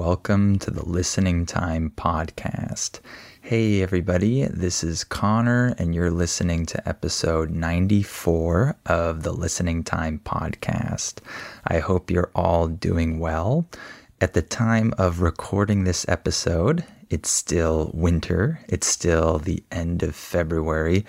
welcome to the Listening Time Podcast. Hey, everybody, this is Connor, and you're listening to episode 94 of the Listening Time Podcast. I hope you're all doing well. At the time of recording this episode, it's still winter, it's still the end of February,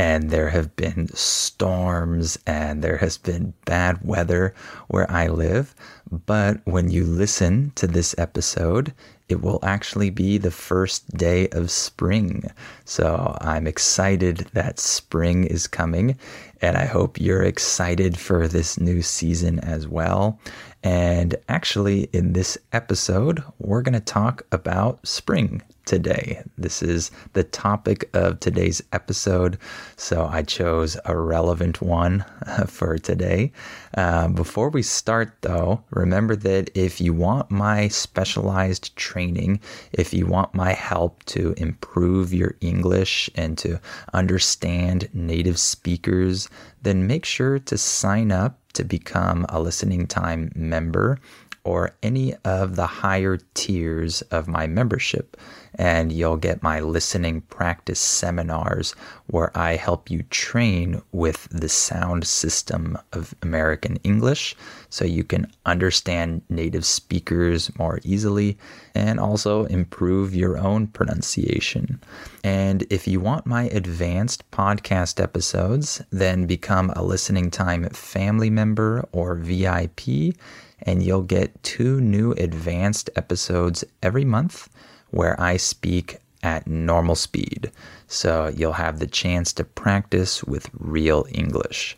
and there have been storms and there has been bad weather where I live. But when you listen to this episode, it will actually be the first day of spring. So I'm excited that spring is coming, and I hope you're excited for this new season as well. And actually, in this episode, we're going to talk about spring today. This is the topic of today's episode, so I chose a relevant one for today. Uh, before we start, though, remember that if you want my specialized training, if you want my help to improve your English and to understand native speakers, then make sure to sign up to become a listening time member or any of the higher tiers of my membership. And you'll get my listening practice seminars where I help you train with the sound system of American English so you can understand native speakers more easily and also improve your own pronunciation. And if you want my advanced podcast episodes, then become a listening time family member or VIP and you'll get two new advanced episodes every month where I speak at normal speed. So you'll have the chance to practice with real English.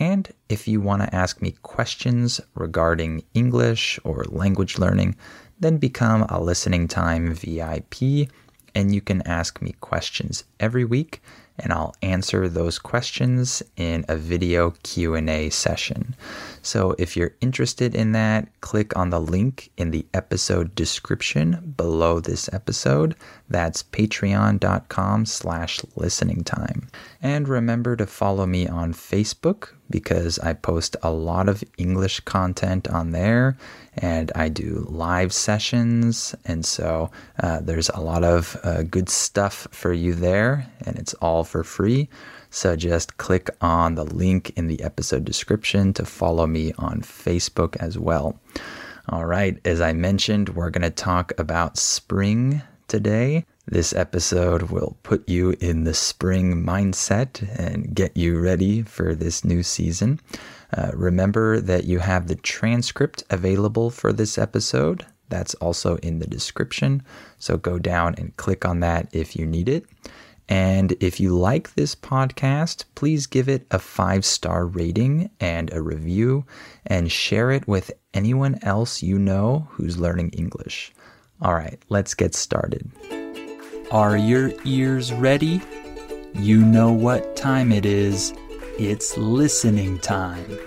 And if you want to ask me questions regarding English or language learning, then become a listening time VIP and you can ask me questions every week and I'll answer those questions in a video Q&A session. So if you're interested in that, click on the link in the episode description below this episode. That's patreon.com slash listening time. And remember to follow me on Facebook because I post a lot of English content on there and I do live sessions. And so uh, there's a lot of uh, good stuff for you there, and it's all for free. So just click on the link in the episode description to follow me on Facebook as well. All right, as I mentioned, we're going to talk about spring today. This episode will put you in the spring mindset and get you ready for this new season. Uh, remember that you have the transcript available for this episode. That's also in the description. So go down and click on that if you need it. And if you like this podcast, please give it a five star rating and a review and share it with anyone else you know who's learning English. All right, let's get started. Are your ears ready? You know what time it is. It's listening time.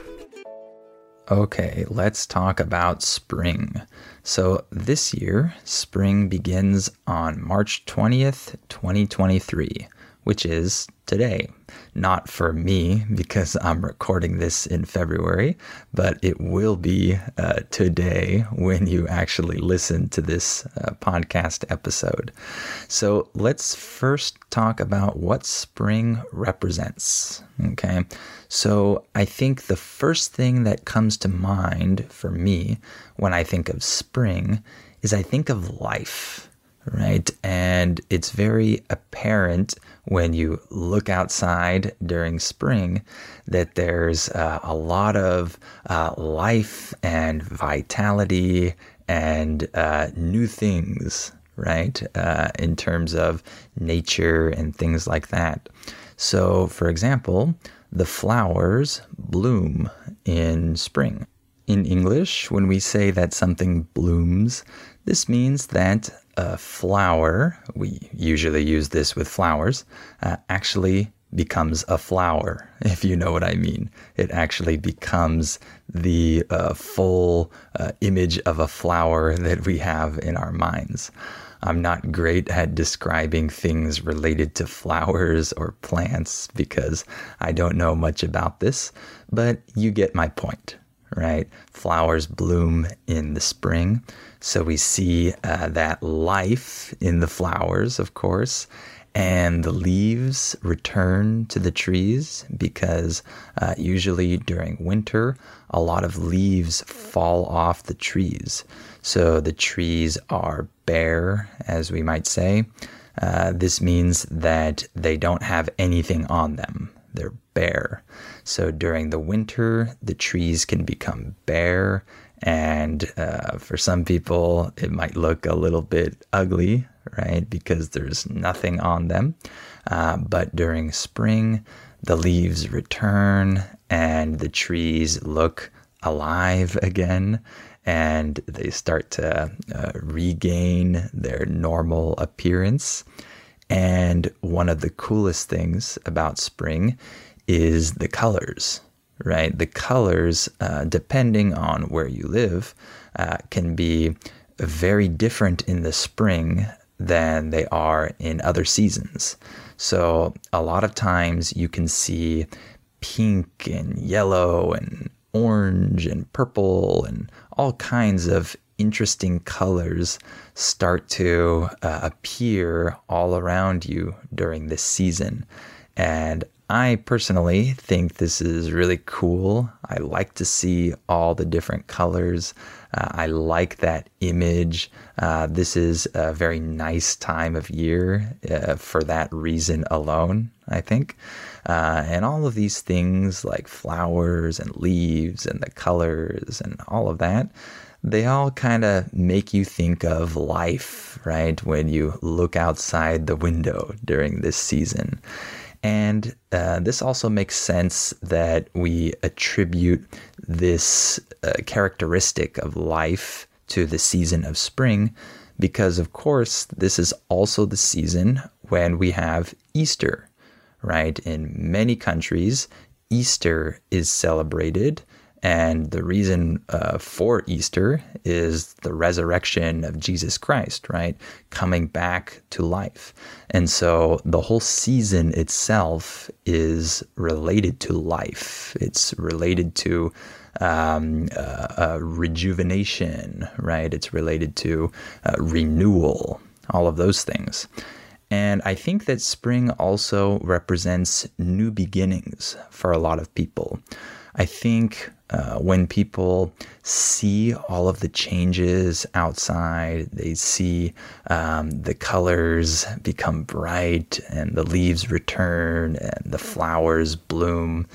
Okay, let's talk about spring. So, this year, spring begins on March 20th, 2023, which is today. Not for me because I'm recording this in February, but it will be uh, today when you actually listen to this uh, podcast episode. So let's first talk about what spring represents. Okay. So I think the first thing that comes to mind for me when I think of spring is I think of life right? And it's very apparent when you look outside during spring that there's uh, a lot of uh, life and vitality and uh, new things, right? Uh, in terms of nature and things like that. So, for example, the flowers bloom in spring. In English, when we say that something blooms, this means that a flower, we usually use this with flowers, uh, actually becomes a flower, if you know what I mean. It actually becomes the uh, full uh, image of a flower that we have in our minds. I'm not great at describing things related to flowers or plants because I don't know much about this, but you get my point, right? Flowers bloom in the spring. So we see uh, that life in the flowers, of course. And the leaves return to the trees because uh, usually during winter, a lot of leaves fall off the trees. So the trees are bare, as we might say. Uh, this means that they don't have anything on them. They're bare. So during the winter, the trees can become bare. And uh, for some people, it might look a little bit ugly, right? Because there's nothing on them. Uh, but during spring, the leaves return and the trees look alive again and they start to uh, regain their normal appearance. And one of the coolest things about spring is the colors, right? The colors, uh, depending on where you live, uh, can be very different in the spring than they are in other seasons. So, a lot of times you can see pink and yellow and orange and purple and all kinds of interesting colors start to uh, appear all around you during this season. And I personally think this is really cool. I like to see all the different colors. Uh, I like that image. Uh, this is a very nice time of year uh, for that reason alone, I think. Uh, and all of these things like flowers and leaves and the colors and all of that, they all kind of make you think of life, right? When you look outside the window during this season. And uh, this also makes sense that we attribute this uh, characteristic of life to the season of spring, because of course, this is also the season when we have Easter, right? In many countries, Easter is celebrated and the reason uh, for Easter is the resurrection of Jesus Christ, right? Coming back to life. And so the whole season itself is related to life, it's related to um, uh, uh, rejuvenation, right? It's related to uh, renewal, all of those things. And I think that spring also represents new beginnings for a lot of people. I think uh, when people see all of the changes outside, they see um, the colors become bright and the leaves return and the flowers bloom,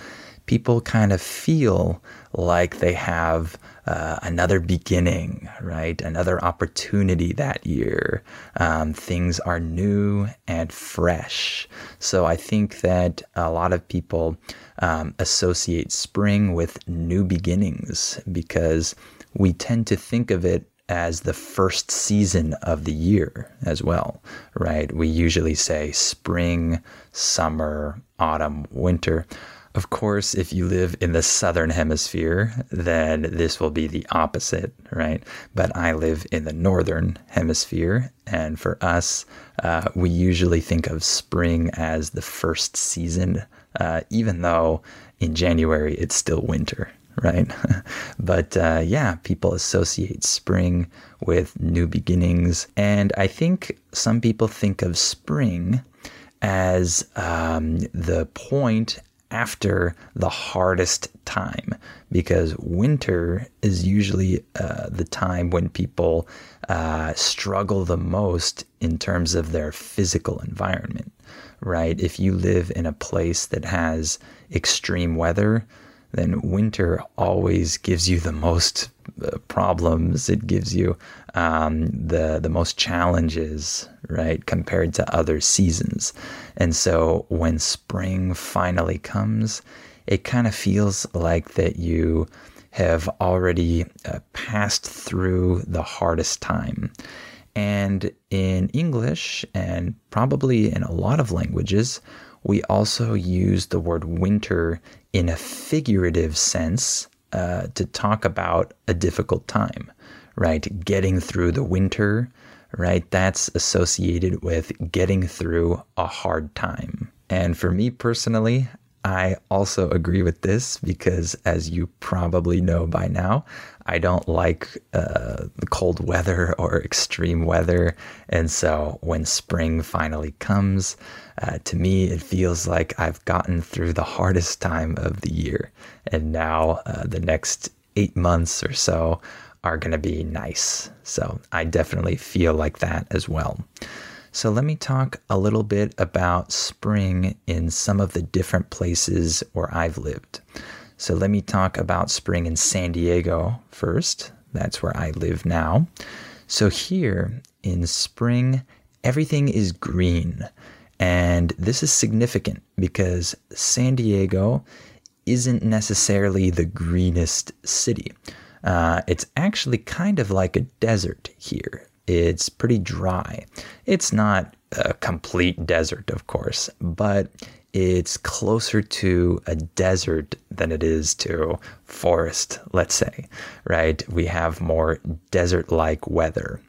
people kind of feel like they have uh, another beginning, right? Another opportunity that year. Um, things are new and fresh. So I think that a lot of people um, associate spring with new beginnings because we tend to think of it as the first season of the year as well, right? We usually say spring, summer, autumn, winter. Of course, if you live in the southern hemisphere, then this will be the opposite, right? But I live in the northern hemisphere, and for us, uh, we usually think of spring as the first season, uh, even though in January it's still winter, right? but uh, yeah, people associate spring with new beginnings. And I think some people think of spring as um, the point after the hardest time because winter is usually uh, the time when people uh, struggle the most in terms of their physical environment, right? If you live in a place that has extreme weather, then winter always gives you the most uh, problems. It gives you um, the the most challenges, right, compared to other seasons. And so when spring finally comes, it kind of feels like that you have already uh, passed through the hardest time. And in English, and probably in a lot of languages, we also use the word winter in a figurative sense uh, to talk about a difficult time, right? Getting through the winter, right? That's associated with getting through a hard time. And for me personally, I also agree with this because, as you probably know by now, I don't like uh, cold weather or extreme weather. And so when spring finally comes, uh, to me, it feels like I've gotten through the hardest time of the year. And now uh, the next eight months or so are going to be nice. So I definitely feel like that as well. So, let me talk a little bit about spring in some of the different places where I've lived. So, let me talk about spring in San Diego first. That's where I live now. So, here in spring, everything is green. And this is significant because San Diego isn't necessarily the greenest city. Uh, it's actually kind of like a desert here. It's pretty dry. It's not a complete desert, of course, but it's closer to a desert than it is to forest, let's say, right? We have more desert like weather.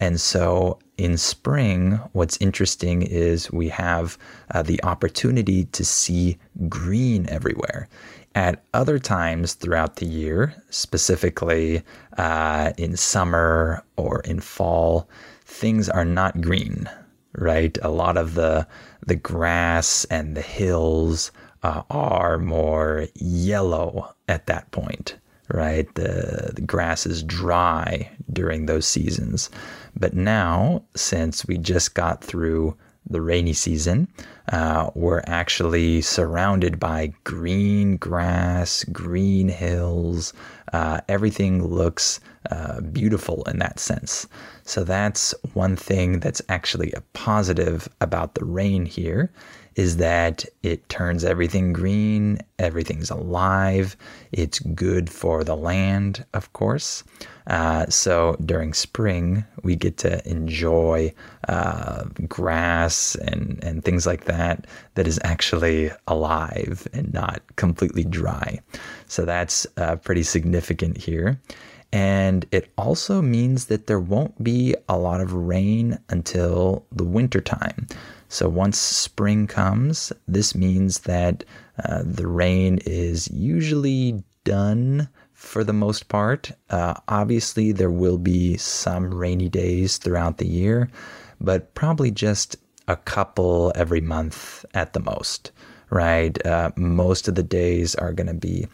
And so in spring, what's interesting is we have uh, the opportunity to see green everywhere. At other times throughout the year, specifically uh, in summer or in fall, things are not green, right? A lot of the the grass and the hills uh, are more yellow at that point, right? The, the grass is dry during those seasons. But now, since we just got through the rainy season, uh, we're actually surrounded by green grass, green hills. Uh, everything looks uh, beautiful in that sense. So that's one thing that's actually a positive about the rain here is that it turns everything green, everything's alive, it's good for the land, of course. Uh, so during spring, we get to enjoy uh, grass and, and things like that that is actually alive and not completely dry. So that's uh, pretty significant here. And it also means that there won't be a lot of rain until the winter time. So once spring comes, this means that uh, the rain is usually done for the most part. Uh, obviously, there will be some rainy days throughout the year, but probably just a couple every month at the most, right? Uh, most of the days are going to be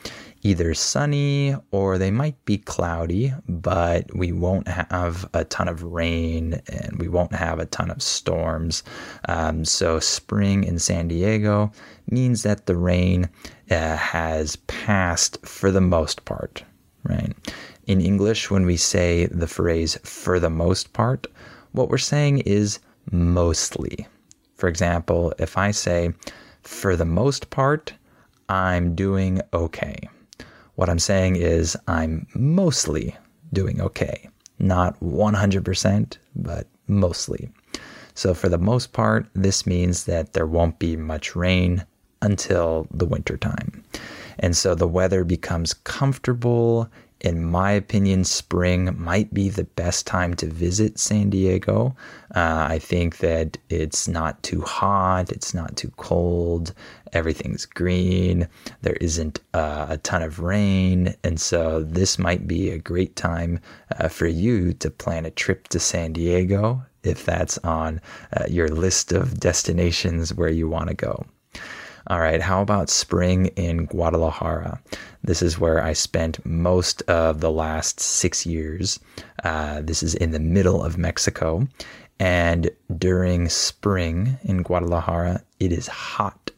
either sunny or they might be cloudy, but we won't have a ton of rain and we won't have a ton of storms. Um, so, spring in San Diego means that the rain uh, has passed for the most part, right? In English, when we say the phrase for the most part, what we're saying is mostly. For example, if I say, for the most part, I'm doing okay. What I'm saying is I'm mostly doing okay. Not 100%, but mostly. So, for the most part, this means that there won't be much rain until the winter time. And so the weather becomes comfortable in my opinion, spring might be the best time to visit San Diego. Uh, I think that it's not too hot, it's not too cold, everything's green, there isn't uh, a ton of rain. And so, this might be a great time uh, for you to plan a trip to San Diego if that's on uh, your list of destinations where you want to go. All right, how about spring in Guadalajara? This is where I spent most of the last six years. Uh, this is in the middle of Mexico. And during spring in Guadalajara, it is hot.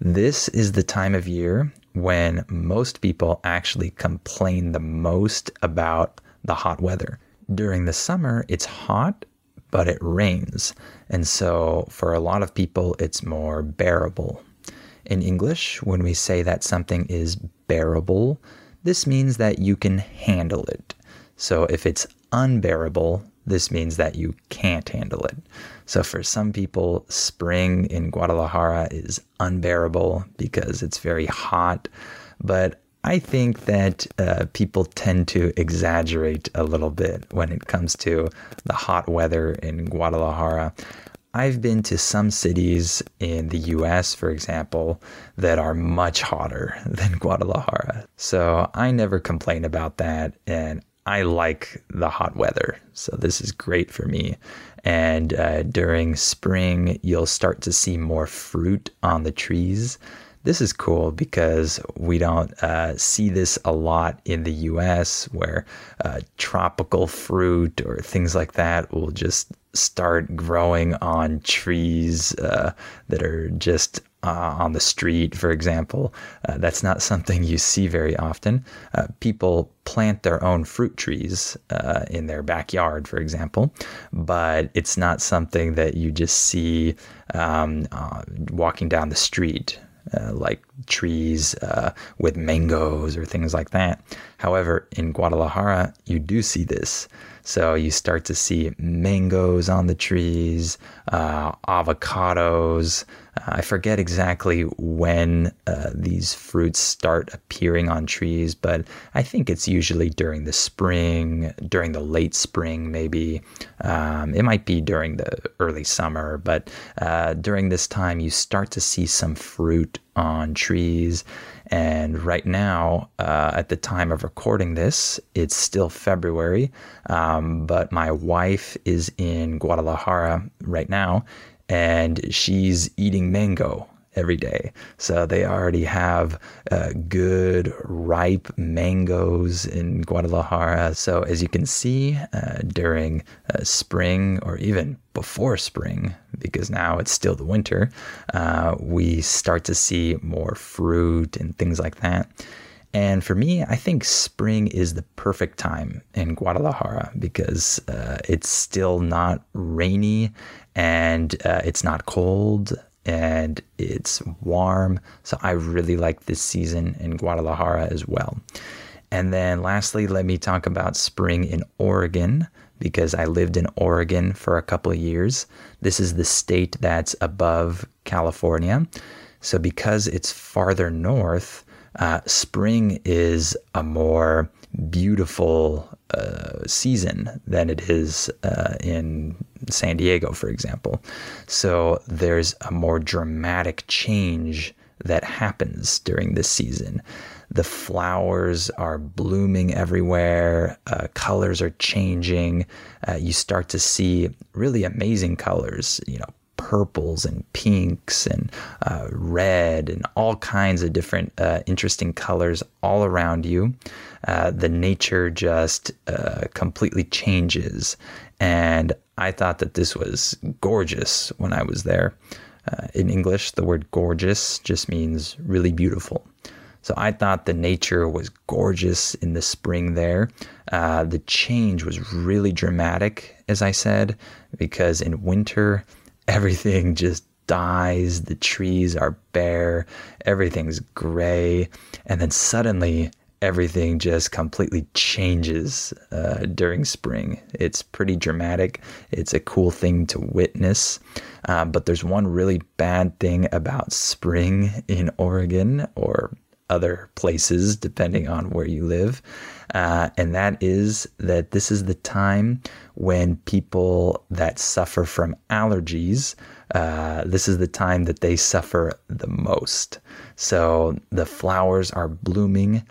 This is the time of year when most people actually complain the most about the hot weather. During the summer, it's hot, but it rains. And so for a lot of people, it's more bearable. In English, when we say that something is bearable, this means that you can handle it. So if it's unbearable, this means that you can't handle it. So for some people, spring in Guadalajara is unbearable because it's very hot. But I think that uh, people tend to exaggerate a little bit when it comes to the hot weather in Guadalajara. I've been to some cities in the US, for example, that are much hotter than Guadalajara. So I never complain about that. And I like the hot weather. So this is great for me. And uh, during spring, you'll start to see more fruit on the trees this is cool because we don't uh, see this a lot in the US where uh, tropical fruit or things like that will just start growing on trees uh, that are just uh, on the street, for example. Uh, that's not something you see very often. Uh, people plant their own fruit trees in their backyard, for example, but it's not something that you just see um, walking down the street uh, like trees uh, with mangoes or things like that. However, in Guadalajara, you do see this. So you start to see mangoes on the trees, uh, avocados. Uh, I forget exactly when uh, these fruits start appearing on trees, but I think it's usually during the spring, during the late spring, maybe. Um, it might be during the early summer, but uh, during this time, you start to see some fruit on trees. And right now, uh, at the time of recording this, it's still February, um, but my wife is in Guadalajara right now, and she's eating mango every day. So they already have uh, good ripe mangoes in Guadalajara. So as you can see, uh, during uh, spring or even before spring, because now it's still the winter, uh, we start to see more fruit and things like that. And for me, I think spring is the perfect time in Guadalajara because uh, it's still not rainy and uh, it's not cold and it's warm. So I really like this season in Guadalajara as well. And then lastly, let me talk about spring in Oregon because I lived in Oregon for a couple of years. This is the state that's above California. So because it's farther north, uh, spring is a more beautiful uh, season than it is uh, in San Diego, for example. So there's a more dramatic change that happens during this season. The flowers are blooming everywhere, uh, colors are changing. Uh, you start to see really amazing colors, you know, purples and pinks and uh, red and all kinds of different uh, interesting colors all around you. Uh, the nature just uh, completely changes. And I thought that this was gorgeous when I was there. Uh, in English, the word gorgeous just means really beautiful. So I thought the nature was gorgeous in the spring there. Uh, the change was really dramatic, as I said, because in winter, everything just dies, the trees are bare, everything's gray, and then suddenly everything just completely changes uh, during spring. It's pretty dramatic. It's a cool thing to witness. Uh, but there's one really bad thing about spring in Oregon or other places, depending on where you live. Uh, and that is that this is the time when people that suffer from allergies, uh, this is the time that they suffer the most. So the flowers are blooming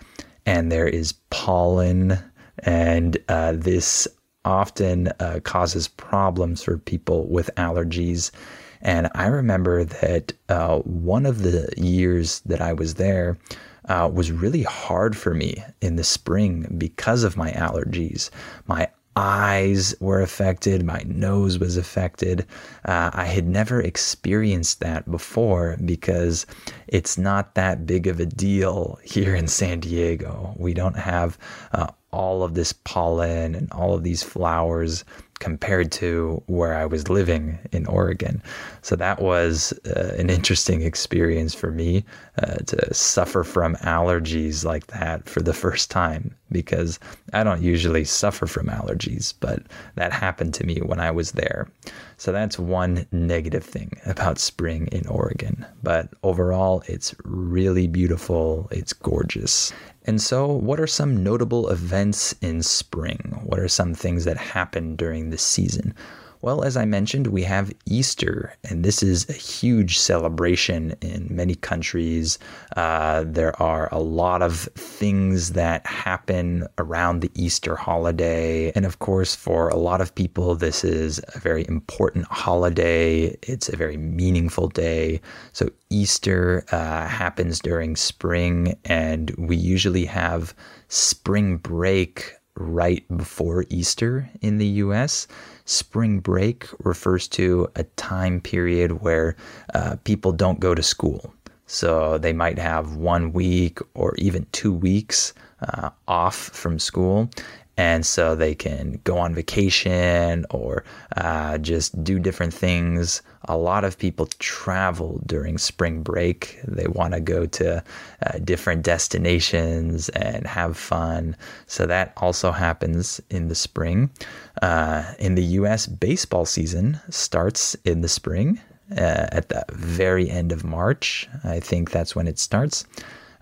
and there is pollen, and uh, this often uh, causes problems for people with allergies. And I remember that uh, one of the years that I was there, uh, was really hard for me in the spring because of my allergies. My eyes were affected, my nose was affected. Uh, I had never experienced that before because it's not that big of a deal here in San Diego. We don't have uh, all of this pollen and all of these flowers compared to where I was living in Oregon. So that was uh, an interesting experience for me uh, to suffer from allergies like that for the first time because I don't usually suffer from allergies, but that happened to me when I was there. So that's one negative thing about spring in Oregon. But overall, it's really beautiful, it's gorgeous. And so, what are some notable events in spring? What are some things that happen during this season? Well, as I mentioned, we have Easter, and this is a huge celebration in many countries. Uh, there are a lot of things that happen around the Easter holiday. And of course, for a lot of people, this is a very important holiday. It's a very meaningful day. So, Easter uh, happens during spring, and we usually have spring break right before Easter in the US. Spring break refers to a time period where uh, people don't go to school. So they might have one week or even two weeks uh, off from school and so they can go on vacation or uh, just do different things. A lot of people travel during spring break. They want to go to uh, different destinations and have fun. So that also happens in the spring. Uh, in the US, baseball season starts in the spring. Uh, at the very end of March, I think that's when it starts.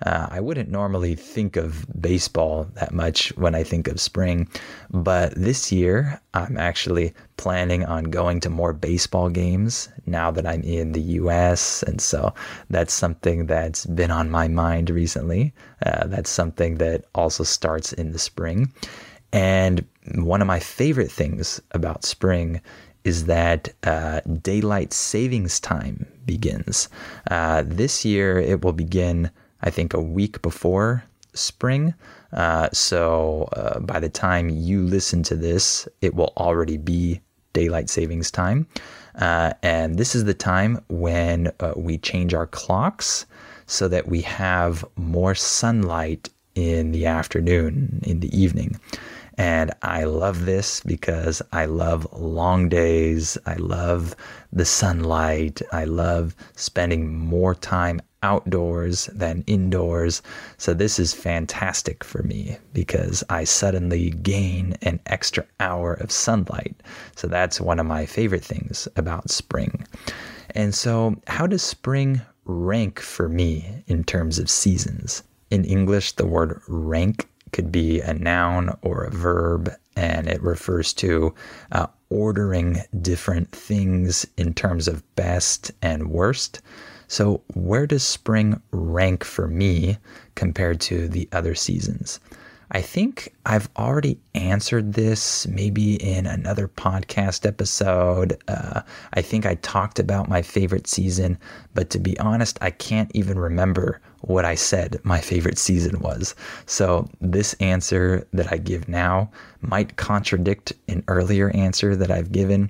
Uh, I wouldn't normally think of baseball that much when I think of spring, but this year I'm actually planning on going to more baseball games now that I'm in the US. And so that's something that's been on my mind recently. Uh, that's something that also starts in the spring. And one of my favorite things about spring is that uh, daylight savings time begins. Uh, this year, it will begin I think, a week before spring. Uh, so uh, by the time you listen to this, it will already be daylight savings time. Uh, and this is the time when uh, we change our clocks so that we have more sunlight in the afternoon, in the evening. And I love this because I love long days. I love the sunlight. I love spending more time outdoors than indoors. So this is fantastic for me because I suddenly gain an extra hour of sunlight. So that's one of my favorite things about spring. And so, how does spring rank for me in terms of seasons? In English, the word rank could be a noun or a verb, and it refers to uh, ordering different things in terms of best and worst. So, where does spring rank for me compared to the other seasons? I think I've already answered this maybe in another podcast episode. Uh, I think I talked about my favorite season, but to be honest, I can't even remember what I said my favorite season was. So, this answer that I give now might contradict an earlier answer that I've given,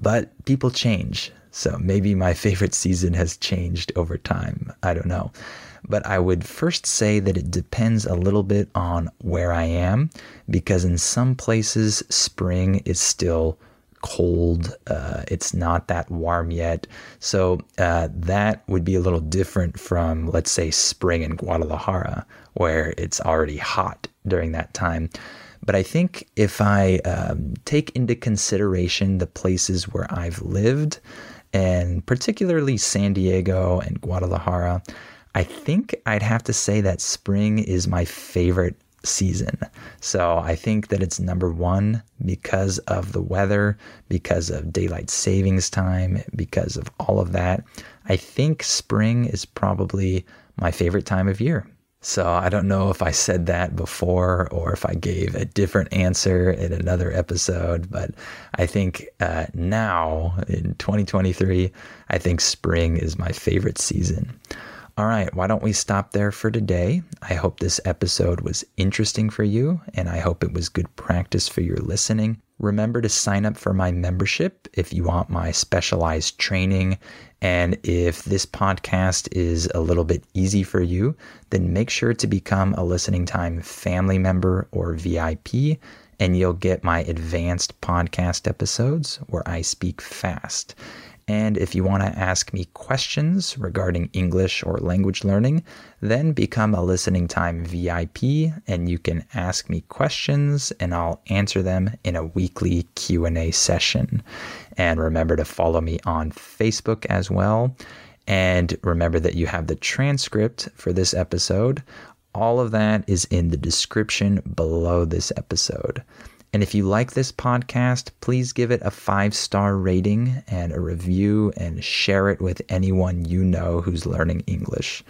but people change. So, maybe my favorite season has changed over time. I don't know. But I would first say that it depends a little bit on where I am, because in some places, spring is still cold. Uh, it's not that warm yet. So uh, that would be a little different from, let's say, spring in Guadalajara, where it's already hot during that time. But I think if I um, take into consideration the places where I've lived, and particularly San Diego and Guadalajara, I think I'd have to say that spring is my favorite season. So I think that it's number one because of the weather, because of daylight savings time, because of all of that. I think spring is probably my favorite time of year. So I don't know if I said that before or if I gave a different answer in another episode, but I think uh, now in 2023, I think spring is my favorite season. All right, why don't we stop there for today? I hope this episode was interesting for you, and I hope it was good practice for your listening. Remember to sign up for my membership if you want my specialized training. And if this podcast is a little bit easy for you, then make sure to become a listening time family member or VIP, and you'll get my advanced podcast episodes where I speak fast. And if you want to ask me questions regarding English or language learning, then become a listening time VIP and you can ask me questions and I'll answer them in a weekly Q&A session. And remember to follow me on Facebook as well. And remember that you have the transcript for this episode. All of that is in the description below this episode. And if you like this podcast, please give it a five star rating and a review and share it with anyone you know who's learning English.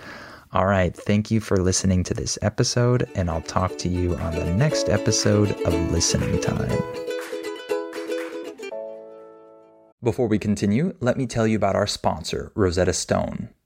All right, thank you for listening to this episode, and I'll talk to you on the next episode of Listening Time. Before we continue, let me tell you about our sponsor, Rosetta Stone.